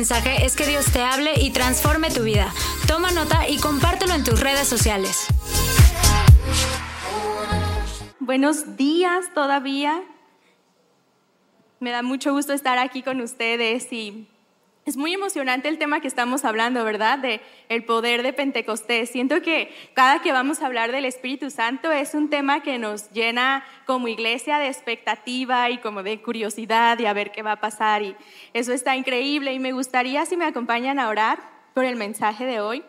mensaje es que Dios te hable y transforme tu vida. Toma nota y compártelo en tus redes sociales. Buenos días todavía. Me da mucho gusto estar aquí con ustedes y es muy emocionante el tema que estamos hablando, ¿verdad? De el poder de Pentecostés. Siento que cada que vamos a hablar del Espíritu Santo es un tema que nos llena como iglesia de expectativa y como de curiosidad y a ver qué va a pasar y eso está increíble y me gustaría si me acompañan a orar por el mensaje de hoy.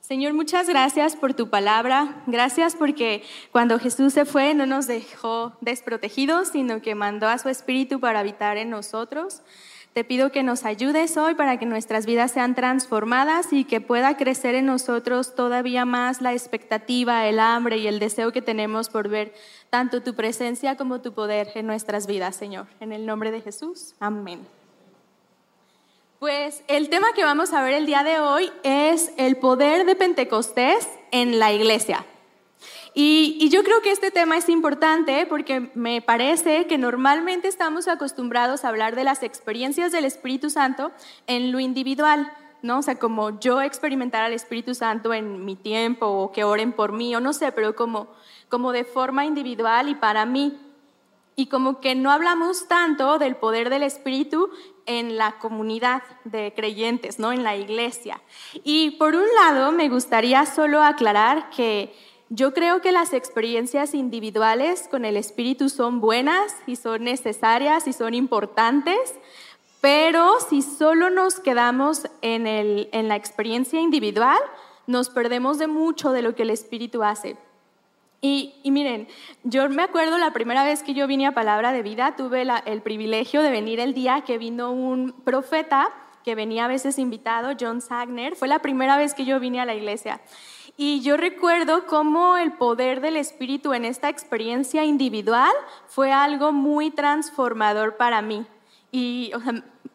Señor, muchas gracias por tu palabra. Gracias porque cuando Jesús se fue no nos dejó desprotegidos, sino que mandó a su Espíritu para habitar en nosotros. Te pido que nos ayudes hoy para que nuestras vidas sean transformadas y que pueda crecer en nosotros todavía más la expectativa, el hambre y el deseo que tenemos por ver tanto tu presencia como tu poder en nuestras vidas, Señor. En el nombre de Jesús, amén. Pues el tema que vamos a ver el día de hoy es el poder de Pentecostés en la iglesia. Y, yo creo que este tema es importante porque me parece que normalmente estamos acostumbrados a hablar de las experiencias del Espíritu Santo en lo individual, ¿no? O sea, como yo experimentar al Espíritu Santo en mi tiempo o que oren por mí o no sé, pero como, como de forma individual y para mí. Y como que no hablamos tanto del poder del Espíritu en la comunidad de creyentes, ¿no? En la iglesia. Y por un lado, me gustaría solo aclarar que yo creo que las experiencias individuales con el Espíritu son buenas y son necesarias y son importantes, pero si solo nos quedamos en, en la experiencia individual, nos perdemos de mucho de lo que el Espíritu hace. Y, miren, yo me acuerdo la primera vez que yo vine a Palabra de Vida, tuve el privilegio de venir el día que vino un profeta que venía a veces invitado, John Sagner. Fue la primera vez que yo vine a la iglesia. Y yo recuerdo cómo el poder del Espíritu en esta experiencia individual fue algo muy transformador para mí. Y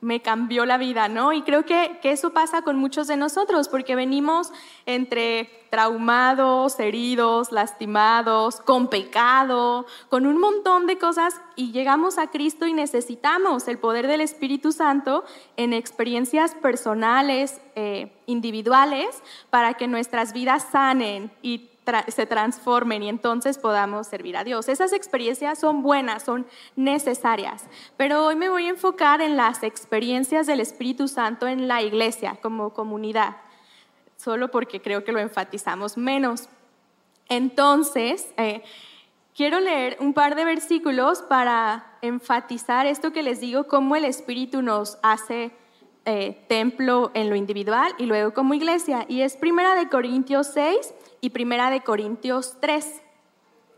me cambió la vida, ¿no? Y creo que, que, eso pasa con muchos de nosotros, porque venimos entre traumados, heridos, lastimados, con pecado, con un montón de cosas, y llegamos a Cristo y necesitamos el poder del Espíritu Santo en experiencias personales, eh, individuales, para que nuestras vidas sanen y se transformen y entonces podamos servir a Dios. Esas experiencias son buenas, son necesarias, pero hoy me voy a enfocar en las experiencias del Espíritu Santo en la iglesia como comunidad, solo porque creo que lo enfatizamos menos. Entonces, eh, quiero leer un par de versículos para enfatizar esto que les digo, cómo el Espíritu nos hace eh, templo en lo individual y luego como iglesia. Y es Primera de Corintios 6 y Primera de Corintios 3.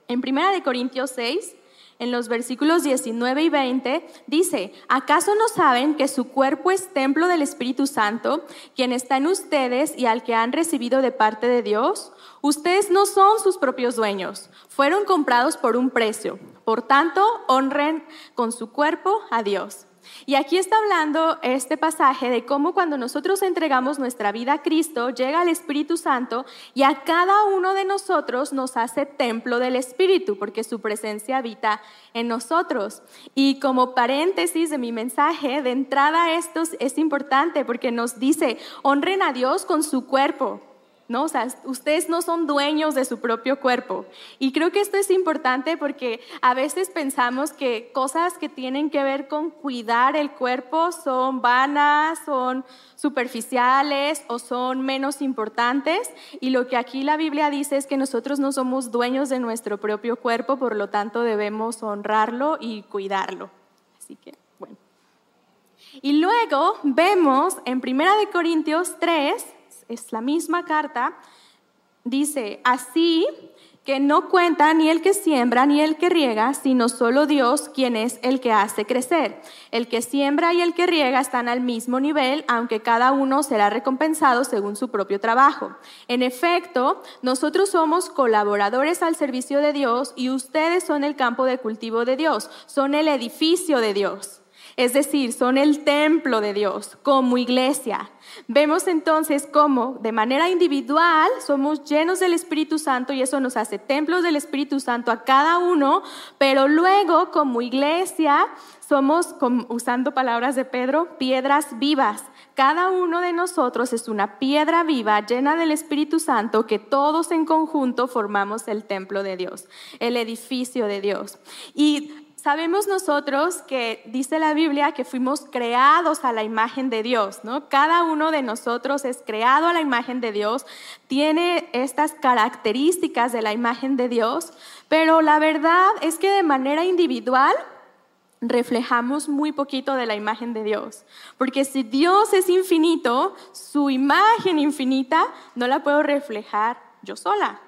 En Primera de Corintios 6, en los versículos 19 y 20, dice, ¿acaso no saben que su cuerpo es templo del Espíritu Santo, quien está en ustedes y al que han recibido de parte de Dios? Ustedes no son sus propios dueños, fueron comprados por un precio. Por tanto, honren con su cuerpo a Dios. Y aquí está hablando este pasaje de cómo cuando nosotros entregamos nuestra vida a Cristo, llega el Espíritu Santo y a cada uno de nosotros nos hace templo del Espíritu, porque su presencia habita en nosotros. Y como paréntesis de mi mensaje, de entrada esto es importante porque nos dice, honren a Dios con su cuerpo. ¿No? O sea, ustedes no son dueños de su propio cuerpo. Y creo que esto es importante porque a veces pensamos que cosas que tienen que ver con cuidar el cuerpo son vanas, son superficiales o son menos importantes. Y lo que aquí la Biblia dice es que nosotros no somos dueños de nuestro propio cuerpo, por lo tanto debemos honrarlo y cuidarlo. Así que, bueno. Y luego vemos en Primera de Corintios 3, es la misma carta, dice, así que no cuenta ni el que siembra ni el que riega, sino solo Dios quien es el que hace crecer. El que siembra y el que riega están al mismo nivel, aunque cada uno será recompensado según su propio trabajo. En efecto, nosotros somos colaboradores al servicio de Dios y ustedes son el campo de cultivo de Dios, son el edificio de Dios. Es decir, son el templo de Dios como iglesia. Vemos entonces cómo de manera individual somos llenos del Espíritu Santo y eso nos hace templos del Espíritu Santo a cada uno, pero luego como iglesia somos, usando palabras de Pedro, piedras vivas. Cada uno de nosotros es una piedra viva llena del Espíritu Santo que todos en conjunto formamos el templo de Dios, el edificio de Dios. Y Sabemos nosotros que dice la Biblia que fuimos creados a la imagen de Dios, ¿no? Cada uno de nosotros es creado a la imagen de Dios, tiene estas características de la imagen de Dios, pero la verdad es que de manera individual reflejamos muy poquito de la imagen de Dios. Porque si Dios es infinito, su imagen infinita no la puedo reflejar yo sola.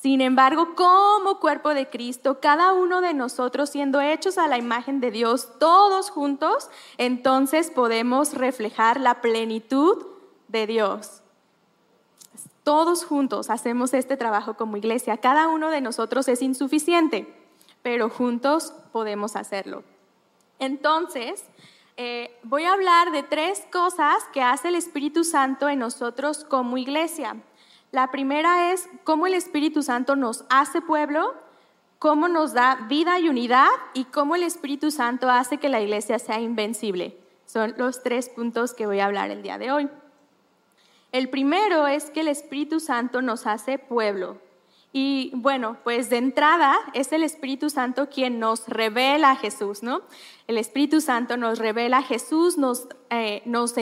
Sin embargo, como cuerpo de Cristo, cada uno de nosotros siendo hechos a la imagen de Dios, todos juntos, entonces podemos reflejar la plenitud de Dios. Todos juntos hacemos este trabajo como iglesia. Cada uno de nosotros es insuficiente, pero juntos podemos hacerlo. Entonces, eh, voy a hablar de tres cosas que hace el Espíritu Santo en nosotros como iglesia. La primera es cómo el Espíritu Santo nos hace pueblo, cómo nos da vida y unidad y cómo el Espíritu Santo hace que la iglesia sea invencible. Son los tres puntos que voy a hablar el día de hoy. El primero es que el Espíritu Santo nos hace pueblo. Y bueno, pues de entrada es el Espíritu Santo quien nos revela a Jesús, ¿no? El Espíritu Santo nos revela a Jesús, nos, eh, nos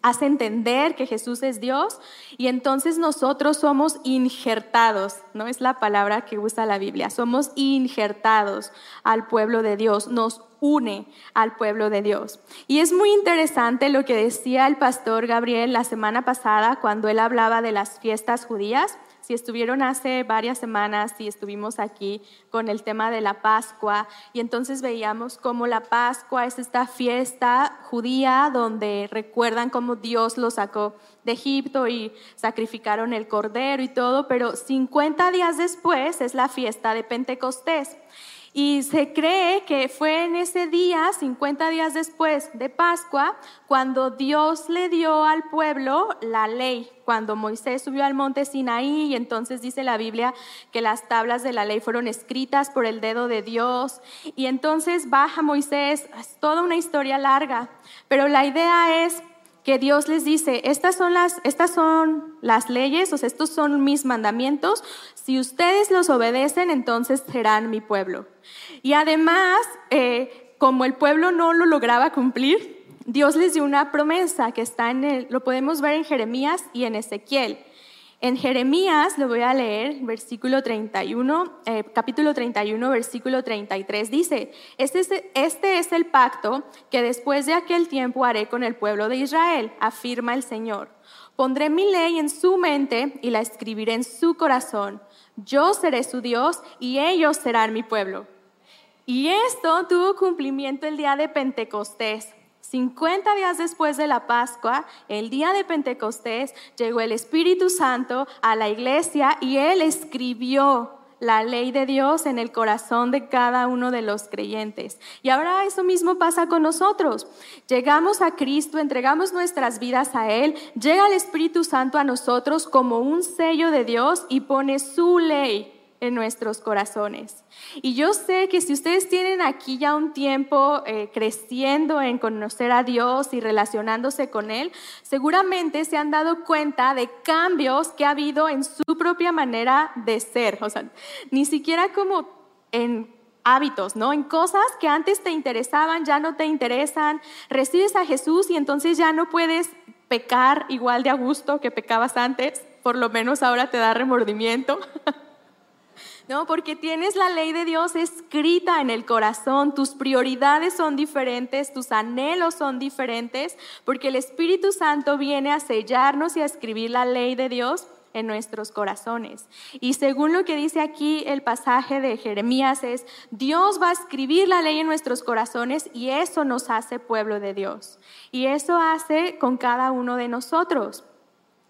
hace entender que Jesús es Dios y entonces nosotros somos injertados, ¿no? Es la palabra que usa la Biblia, somos injertados al pueblo de Dios, nos une al pueblo de Dios. Y es muy interesante lo que decía el pastor Gabriel la semana pasada cuando él hablaba de las fiestas judías si estuvieron hace varias semanas, si estuvimos aquí con el tema de la Pascua, y entonces veíamos cómo la Pascua es esta fiesta judía donde recuerdan cómo Dios los sacó de Egipto y sacrificaron el cordero y todo, pero 50 días después es la fiesta de Pentecostés. Y se cree que fue en ese día, 50 días después de Pascua, cuando Dios le dio al pueblo la ley, cuando Moisés subió al monte Sinaí y entonces dice la Biblia que las tablas de la ley fueron escritas por el dedo de Dios. Y entonces baja Moisés, es toda una historia larga, pero la idea es que Dios les dice, estas son las, estas son las leyes, o sea, estos son mis mandamientos, si ustedes los obedecen, entonces serán mi pueblo. Y además, eh, como el pueblo no lo lograba cumplir, Dios les dio una promesa que está en el, lo podemos ver en Jeremías y en Ezequiel. En Jeremías, lo voy a leer, versículo 31, eh, capítulo 31, versículo 33, dice, este es, este es el pacto que después de aquel tiempo haré con el pueblo de Israel, afirma el Señor. Pondré mi ley en su mente y la escribiré en su corazón. Yo seré su Dios y ellos serán mi pueblo. Y esto tuvo cumplimiento el día de Pentecostés. 50 días después de la Pascua, el día de Pentecostés, llegó el Espíritu Santo a la iglesia y él escribió la ley de Dios en el corazón de cada uno de los creyentes. Y ahora eso mismo pasa con nosotros. Llegamos a Cristo, entregamos nuestras vidas a Él, llega el Espíritu Santo a nosotros como un sello de Dios y pone su ley nuestros corazones. Y yo sé que si ustedes tienen aquí ya un tiempo eh, creciendo en conocer a Dios y relacionándose con Él, seguramente se han dado cuenta de cambios que ha habido en su propia manera de ser. O sea, ni siquiera como en hábitos, ¿no? En cosas que antes te interesaban, ya no te interesan. Recibes a Jesús y entonces ya no puedes pecar igual de a gusto que pecabas antes. Por lo menos ahora te da remordimiento. ¿no? Porque tienes la ley de Dios escrita en el corazón, tus prioridades son diferentes, tus anhelos son diferentes, porque el Espíritu Santo viene a sellarnos y a escribir la ley de Dios en nuestros corazones. Y según lo que dice aquí el pasaje de Jeremías es, Dios va a escribir la ley en nuestros corazones y eso nos hace pueblo de Dios. Y eso hace con cada uno de nosotros.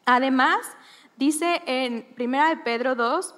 Además, dice en 1 de Pedro 2,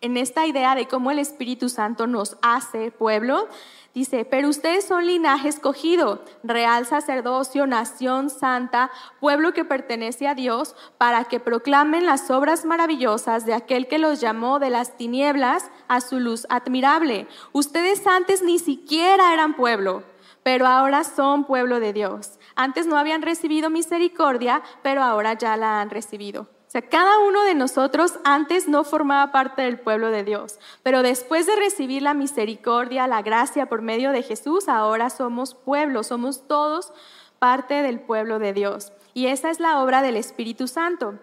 en esta idea de cómo el Espíritu Santo nos hace pueblo, dice, pero ustedes son linaje escogido, real sacerdocio, nación santa, pueblo que pertenece a Dios, para que proclamen las obras maravillosas de aquel que los llamó de las tinieblas a su luz admirable. Ustedes antes ni siquiera eran pueblo, pero ahora son pueblo de Dios. Antes no habían recibido misericordia, pero ahora ya la han recibido. O sea, cada uno de nosotros antes no formaba parte del pueblo de Dios, pero después de recibir la misericordia, la gracia por medio de Jesús, ahora somos pueblo, somos todos parte del pueblo de Dios. Y esa es la obra del Espíritu Santo.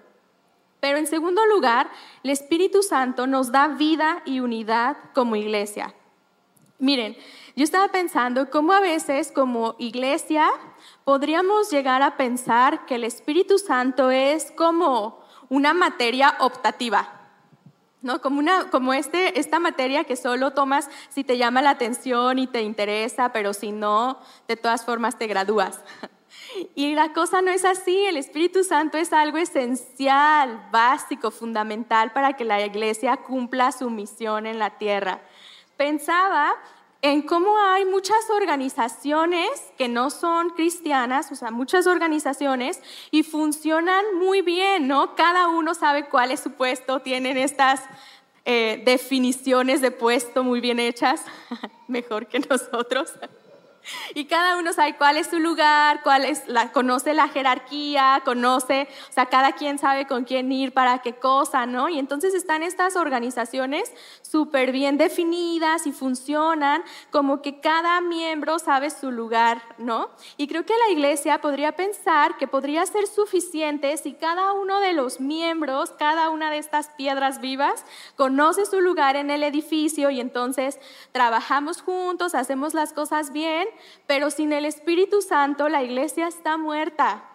Pero en segundo lugar, el Espíritu Santo nos da vida y unidad como iglesia. Miren, yo estaba pensando cómo a veces como iglesia podríamos llegar a pensar que el Espíritu Santo es como una materia optativa. ¿No? Como, una, como este, esta materia que solo tomas si te llama la atención y te interesa, pero si no, de todas formas te gradúas. Y la cosa no es así, el Espíritu Santo es algo esencial, básico, fundamental para que la iglesia cumpla su misión en la tierra. Pensaba en cómo hay muchas organizaciones que no son cristianas, o sea, muchas organizaciones y funcionan muy bien, ¿no? Cada uno sabe cuál es su puesto, tienen estas eh, definiciones de puesto muy bien hechas, mejor que nosotros. Y cada uno sabe cuál es su lugar, cuál es la, conoce la jerarquía, conoce, o sea, cada quien sabe con quién ir para qué cosa, ¿no? Y entonces están estas organizaciones súper bien definidas y funcionan como que cada miembro sabe su lugar, ¿no? Y creo que la iglesia podría pensar que podría ser suficiente si cada uno de los miembros, cada una de estas piedras vivas, conoce su lugar en el edificio y entonces trabajamos juntos, hacemos las cosas bien pero sin el Espíritu Santo la iglesia está muerta.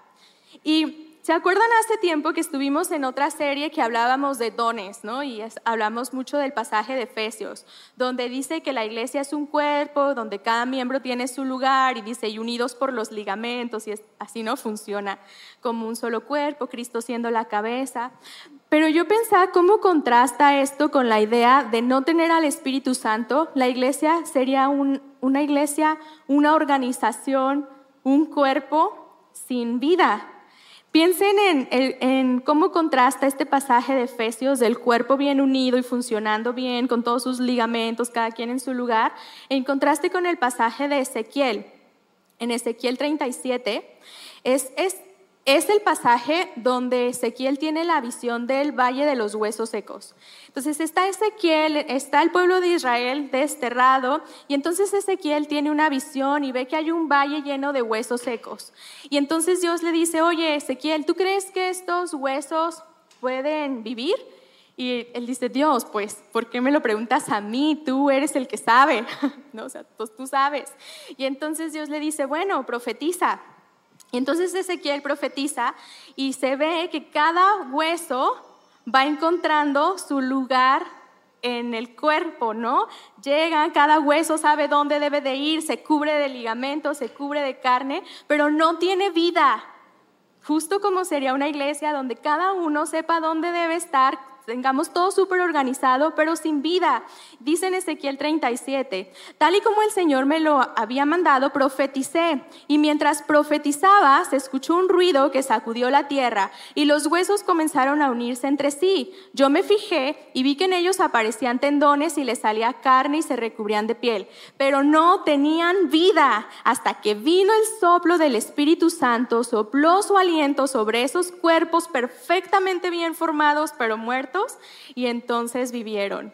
Y ¿Se acuerdan hace tiempo que estuvimos en otra serie que hablábamos de dones, ¿no? Y hablamos mucho del pasaje de Efesios, donde dice que la iglesia es un cuerpo, donde cada miembro tiene su lugar y dice, y unidos por los ligamentos, y así no funciona, como un solo cuerpo, Cristo siendo la cabeza. Pero yo pensaba cómo contrasta esto con la idea de no tener al Espíritu Santo. La iglesia sería una iglesia, una organización, un cuerpo sin vida Piensen en, cómo contrasta este pasaje de Efesios del cuerpo bien unido y funcionando bien, con todos sus ligamentos, cada quien en su lugar, en contraste con el pasaje de Ezequiel. En Ezequiel 37 es, es es el pasaje donde Ezequiel tiene la visión del valle de los huesos secos. Entonces está Ezequiel, está el pueblo de Israel desterrado y entonces Ezequiel tiene una visión y ve que hay un valle lleno de huesos secos. Y entonces Dios le dice, oye Ezequiel, ¿tú crees que estos huesos pueden vivir? Y él dice, Dios, pues, ¿por qué me lo preguntas a mí? Tú eres el que sabe, ¿no? O sea, pues tú sabes. Y entonces Dios le dice, bueno, profetiza. Y entonces Ezequiel profetiza y se ve que cada hueso va encontrando su lugar en el cuerpo, ¿no? Llega, cada hueso sabe dónde debe de ir, se cubre de ligamentos, se cubre de carne, pero no tiene vida. Justo como sería una iglesia donde cada uno sepa dónde debe estar, tengamos todo súper organizado, pero sin vida. Dice en Ezequiel 37, tal y como el Señor me lo había mandado, profeticé. Y mientras profetizaba, se escuchó un ruido que sacudió la tierra y los huesos comenzaron a unirse entre sí. Yo me fijé y vi que en ellos aparecían tendones y les salía carne y se recubrían de piel, pero no tenían vida hasta que vino el soplo del Espíritu Santo, sopló su aliento sobre esos cuerpos perfectamente bien formados, pero muertos y entonces vivieron.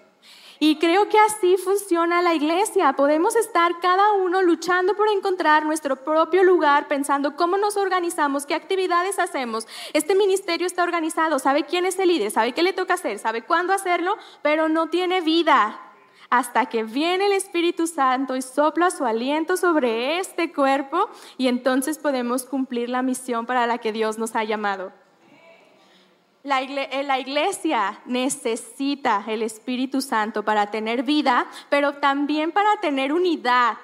Y creo que así funciona la iglesia. Podemos estar cada uno luchando por encontrar nuestro propio lugar, pensando cómo nos organizamos, qué actividades hacemos. Este ministerio está organizado, sabe quién es el líder, sabe qué le toca hacer, sabe cuándo hacerlo, pero no tiene vida. Hasta que viene el Espíritu Santo y sopla su aliento sobre este cuerpo y entonces podemos cumplir la misión para la que Dios nos ha llamado. Eh, la iglesia necesita el Espíritu Santo para tener vida, pero también para tener unidad,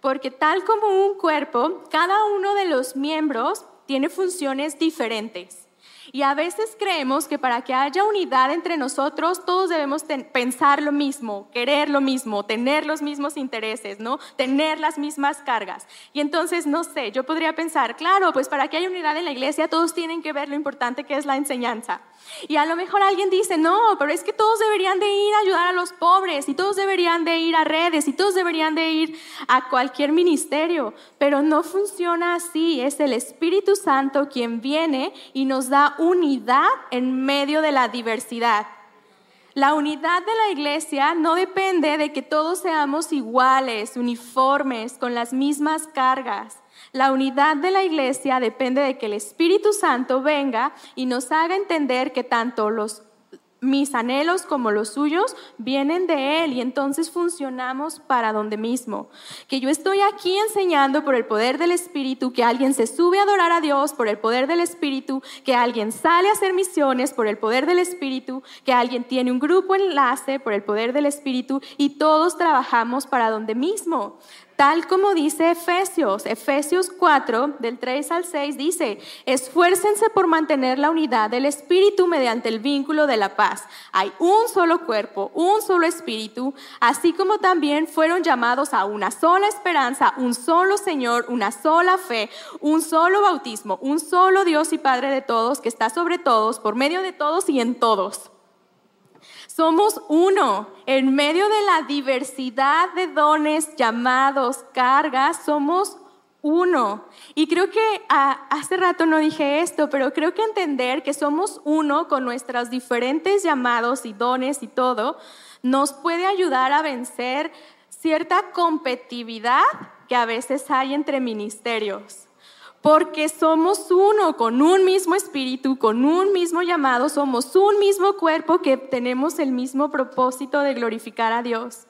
porque tal como un cuerpo, cada uno de los miembros tiene funciones diferentes. Y a veces creemos que para que haya unidad entre nosotros, todos debemos pensar lo mismo, querer lo mismo, tener los mismos intereses, ¿no? Tener las mismas cargas. Y entonces, no sé, yo podría pensar, claro, pues para que haya unidad en la iglesia, todos tienen que ver lo importante que es la enseñanza. Y a lo mejor alguien dice, no, pero es que todos deberían de ir a ayudar a los pobres, y todos deberían de ir a redes, y todos deberían de ir a cualquier ministerio. Pero no funciona así, es el Espíritu Santo quien viene y nos da unidad en medio de la diversidad. La unidad de la iglesia no depende de que todos seamos iguales, uniformes, con las mismas cargas. La unidad de la iglesia depende de que el Espíritu Santo venga y nos haga entender que tanto los mis anhelos como los suyos vienen de Él y entonces funcionamos para donde mismo. Que yo estoy aquí enseñando por el poder del Espíritu, que alguien se sube a adorar a Dios por el poder del Espíritu, que alguien sale a hacer misiones por el poder del Espíritu, que alguien tiene un grupo enlace por el poder del Espíritu y todos trabajamos para donde mismo tal como dice Efesios. Efesios 4, del 3 al 6, dice, esfuércense por mantener la unidad del Espíritu mediante el vínculo de la paz. Hay un solo cuerpo, un solo Espíritu, así como también fueron llamados a una sola esperanza, un solo Señor, una sola fe, un solo bautismo, un solo Dios y Padre de todos, que está sobre todos, por medio de todos y en todos. Somos uno. En medio de la diversidad de dones, llamados, cargas, somos uno. Y creo que ah, hace rato no dije esto, pero creo que entender que somos uno con nuestros diferentes llamados y dones y todo, nos puede ayudar a vencer cierta competitividad que a veces hay entre ministerios porque somos uno, con un mismo espíritu, con un mismo llamado, somos un mismo cuerpo que tenemos el mismo propósito de glorificar a Dios.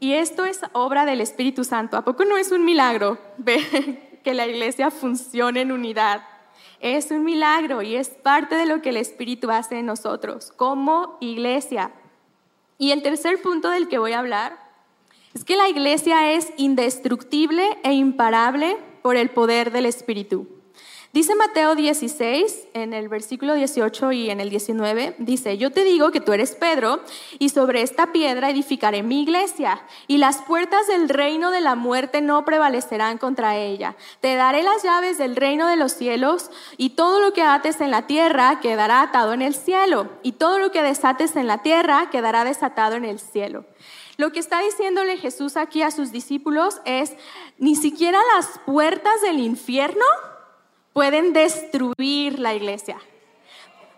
Y esto es obra del Espíritu Santo. ¿A poco no es un milagro ver que la iglesia funcione en unidad? Es un milagro y es parte de lo que el Espíritu hace en nosotros como iglesia. Y el tercer punto del que voy a hablar es que la iglesia es indestructible e imparable por el poder del Espíritu. Dice Mateo 16, en el versículo 18 y en el 19, dice, yo te digo que tú eres Pedro, y sobre esta piedra edificaré mi iglesia, y las puertas del reino de la muerte no prevalecerán contra ella. Te daré las llaves del reino de los cielos, y todo lo que ates en la tierra quedará atado en el cielo, y todo lo que desates en la tierra quedará desatado en el cielo. Lo que está diciéndole Jesús aquí a sus discípulos es, ni siquiera las puertas del infierno pueden destruir la iglesia.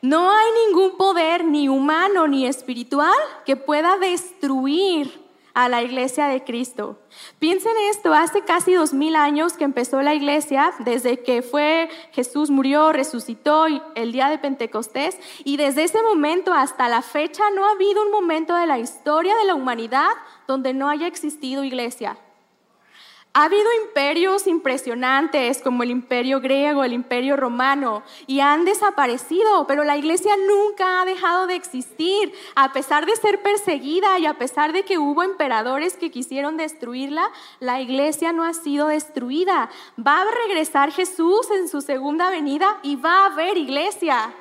No hay ningún poder, ni humano ni espiritual, que pueda destruir a la iglesia de Cristo. Piensen esto, hace casi dos mil años que empezó la iglesia, desde que fue Jesús murió, resucitó el día de Pentecostés, y desde ese momento hasta la fecha no ha habido un momento de la historia de la humanidad donde no haya existido iglesia. Ha habido imperios impresionantes como el imperio griego, el imperio romano, y han desaparecido, pero la iglesia nunca ha dejado de existir. A pesar de ser perseguida y a pesar de que hubo emperadores que quisieron destruirla, la iglesia no ha sido destruida. Va a regresar Jesús en su segunda venida y va a haber iglesia.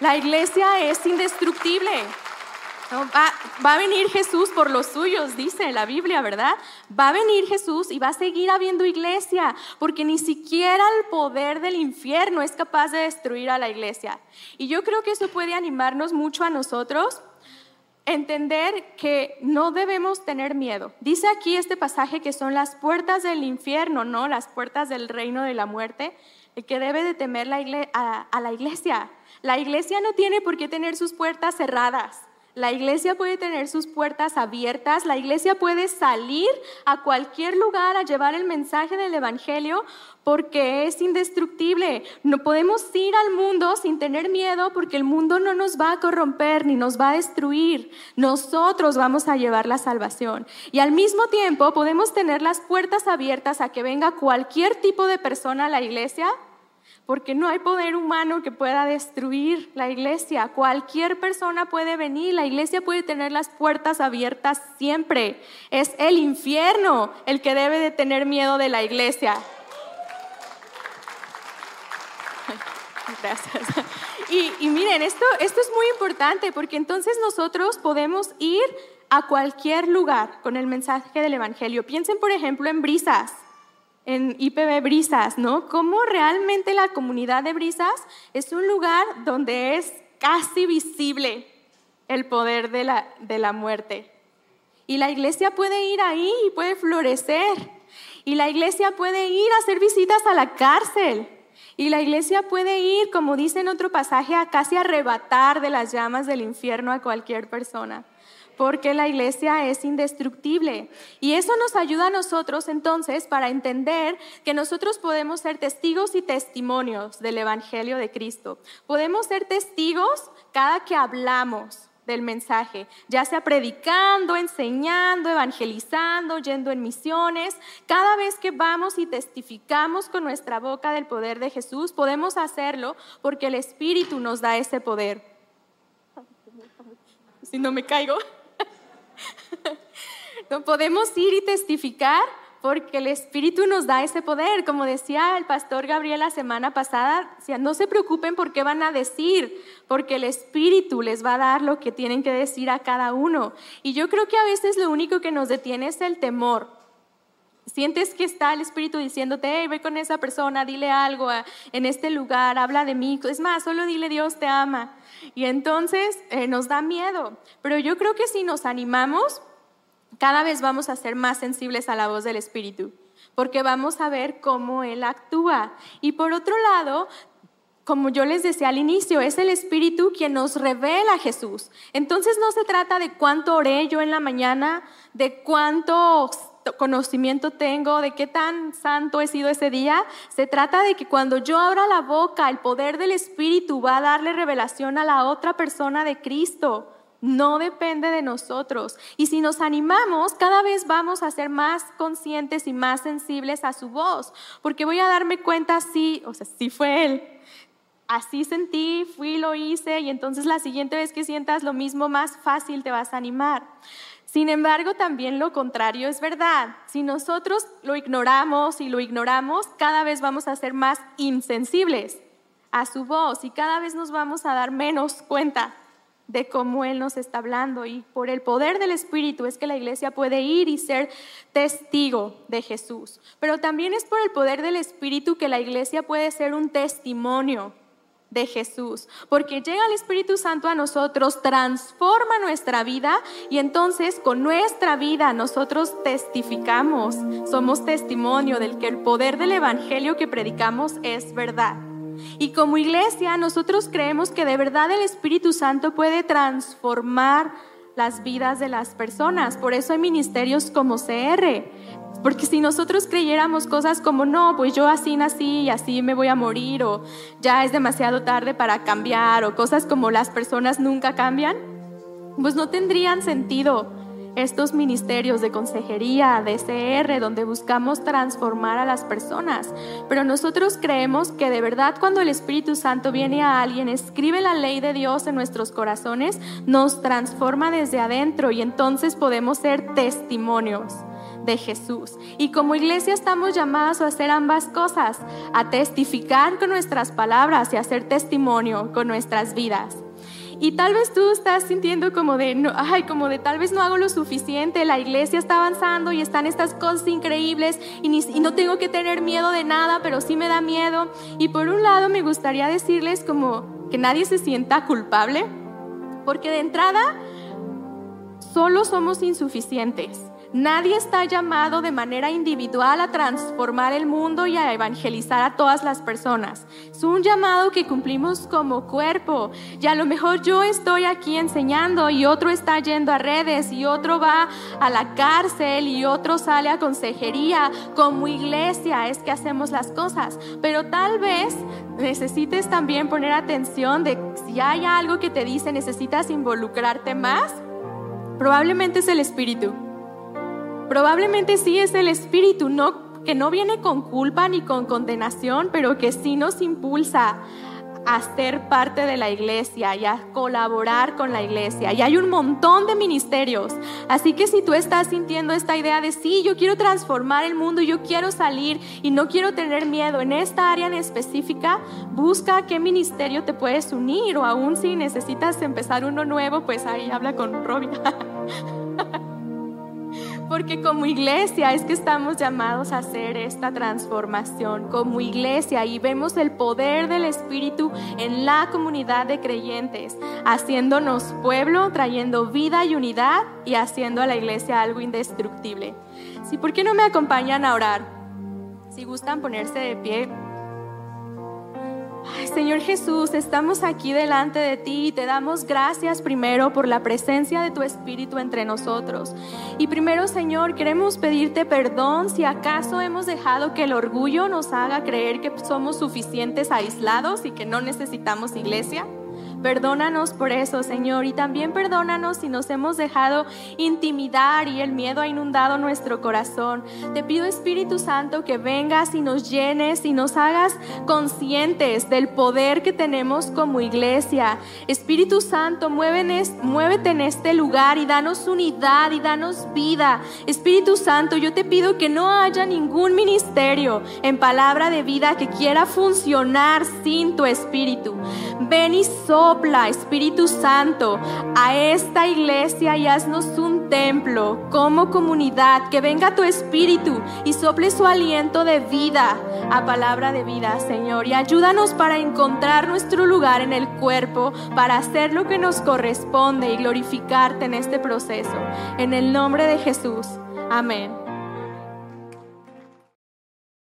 La iglesia es indestructible. Va, a venir Jesús por los suyos, dice la Biblia, ¿verdad? Va a venir Jesús y va a seguir habiendo iglesia, porque ni siquiera el poder del infierno es capaz de destruir a la iglesia. Y yo creo que eso puede animarnos mucho a nosotros, entender que no debemos tener miedo. Dice aquí este pasaje que son las puertas del infierno, ¿no? Las puertas del reino de la muerte, el que debe de temer a la iglesia. La iglesia no tiene por qué tener sus puertas cerradas. La iglesia puede tener sus puertas abiertas, la iglesia puede salir a cualquier lugar a llevar el mensaje del Evangelio porque es indestructible. No podemos ir al mundo sin tener miedo porque el mundo no nos va a corromper ni nos va a destruir. Nosotros vamos a llevar la salvación. Y al mismo tiempo podemos tener las puertas abiertas a que venga cualquier tipo de persona a la iglesia porque no hay poder humano que pueda destruir la iglesia. Cualquier persona puede venir, la iglesia puede tener las puertas abiertas siempre. Es el infierno el que debe de tener miedo de la iglesia. gracias. Y, miren, esto, esto es muy importante porque entonces nosotros podemos ir a cualquier lugar con el mensaje del Evangelio. Piensen, por ejemplo, en Brisas, en IPB Brisas, ¿no? Cómo realmente la comunidad de Brisas es un lugar donde es casi visible el poder de la, de la muerte. Y la iglesia puede ir ahí y puede florecer. Y la iglesia puede ir a hacer visitas a la cárcel. Y la iglesia puede ir, como dice en otro pasaje, a casi arrebatar de las llamas del infierno a cualquier persona. Porque la iglesia es indestructible. Y eso nos ayuda a nosotros entonces para entender que nosotros podemos ser testigos y testimonios del Evangelio de Cristo. Podemos ser testigos cada que hablamos del mensaje, ya sea predicando, enseñando, evangelizando, yendo en misiones. Cada vez que vamos y testificamos con nuestra boca del poder de Jesús, podemos hacerlo porque el Espíritu nos da ese poder. Si no me caigo. No podemos ir y testificar porque el Espíritu nos da ese poder. Como decía el pastor Gabriel la semana pasada, no se preocupen por qué van a decir, porque el Espíritu les va a dar lo que tienen que decir a cada uno. Y yo creo que a veces lo único que nos detiene es el temor. Sientes que está el Espíritu diciéndote, hey, ve con esa persona, dile algo en este lugar, habla de mí. Es más, solo dile Dios te ama. Y entonces eh, nos da miedo. Pero yo creo que si nos animamos, cada vez vamos a ser más sensibles a la voz del Espíritu, porque vamos a ver cómo Él actúa. Y por otro lado, como yo les decía al inicio, es el Espíritu quien nos revela a Jesús. Entonces no se trata de cuánto oré yo en la mañana, de cuánto conocimiento tengo, de qué tan santo he sido ese día. Se trata de que cuando yo abra la boca, el poder del Espíritu va a darle revelación a la otra persona de Cristo no depende de nosotros. Y si nos animamos, cada vez vamos a ser más conscientes y más sensibles a su voz, porque voy a darme cuenta si, o sea, si fue él. Así sentí, fui, lo hice, y entonces la siguiente vez que sientas lo mismo, más fácil te vas a animar. Sin embargo, también lo contrario es verdad. Si nosotros lo ignoramos y lo ignoramos, cada vez vamos a ser más insensibles a su voz y cada vez nos vamos a dar menos cuenta de cómo Él nos está hablando. Y por el poder del Espíritu es que la iglesia puede ir y ser testigo de Jesús. Pero también es por el poder del Espíritu que la iglesia puede ser un testimonio de Jesús, porque llega el Espíritu Santo a nosotros, transforma nuestra vida y entonces con nuestra vida nosotros testificamos, somos testimonio del que el poder del Evangelio que predicamos es verdad. Y como iglesia nosotros creemos que de verdad el Espíritu Santo puede transformar las vidas de las personas. Por eso hay ministerios como CR. Porque si nosotros creyéramos cosas como, no, pues yo así nací y así me voy a morir, o ya es demasiado tarde para cambiar, o cosas como las personas nunca cambian, pues no tendrían sentido estos ministerios de consejería, de CR, donde buscamos transformar a las personas. Pero nosotros creemos que de verdad cuando el Espíritu Santo viene a alguien, escribe la ley de Dios en nuestros corazones, nos transforma desde adentro y entonces podemos ser testimonios de Jesús. Y como iglesia estamos llamados a hacer ambas cosas, a testificar con nuestras palabras y a hacer testimonio con nuestras vidas. Y tal vez tú estás sintiendo como de, no, ay, como de tal vez no hago lo suficiente, la iglesia está avanzando y están estas cosas increíbles y, y no tengo que tener miedo de nada, pero sí me da miedo. Y por un lado me gustaría decirles como que nadie se sienta culpable, porque de entrada solo somos insuficientes. Nadie está llamado de manera individual a transformar el mundo y a evangelizar a todas las personas. Es un llamado que cumplimos como cuerpo. Y a lo mejor yo estoy aquí enseñando y otro está yendo a redes y otro va a la cárcel y otro sale a consejería. Como iglesia es que hacemos las cosas. Pero tal vez necesites también poner atención de si hay algo que te dice necesitas involucrarte más. Probablemente es el Espíritu. Probablemente sí es el Espíritu, no, que no viene con culpa ni con condenación, pero que sí nos impulsa a ser parte de la iglesia y a colaborar con la iglesia. Y hay un montón de ministerios. Así que si tú estás sintiendo esta idea de, sí, yo quiero transformar el mundo, yo quiero salir y no quiero tener miedo en esta área en específica, busca qué ministerio te puedes unir o aún si necesitas empezar uno nuevo, pues ahí habla con Robin. Porque como iglesia es que estamos llamados a hacer esta transformación, como iglesia, y vemos el poder del Espíritu en la comunidad de creyentes, haciéndonos pueblo, trayendo vida y unidad y haciendo a la iglesia algo indestructible. Sí, ¿por qué no me acompañan a orar? Si gustan ponerse de pie. Señor Jesús, estamos aquí delante de ti y te damos gracias primero por la presencia de tu Espíritu entre nosotros. Y primero, Señor, queremos pedirte perdón si acaso hemos dejado que el orgullo nos haga creer que somos suficientes aislados y que no necesitamos iglesia. Perdónanos por eso, Señor, y también perdónanos si nos hemos dejado intimidar y el miedo ha inundado nuestro corazón. Te pido, Espíritu Santo, que vengas y nos llenes y nos hagas conscientes del poder que tenemos como iglesia. Espíritu Santo, muévete en este lugar y danos unidad y danos vida. Espíritu Santo, yo te pido que no haya ningún ministerio en palabra de vida que quiera funcionar sin tu Espíritu. Ven y sopla, Espíritu Santo, a esta iglesia y haznos un templo como comunidad. Que venga tu Espíritu y sople su aliento de vida a palabra de vida, Señor. Y ayúdanos para encontrar nuestro lugar en el cuerpo, para hacer lo que nos corresponde y glorificarte en este proceso. En el nombre de Jesús. Amén.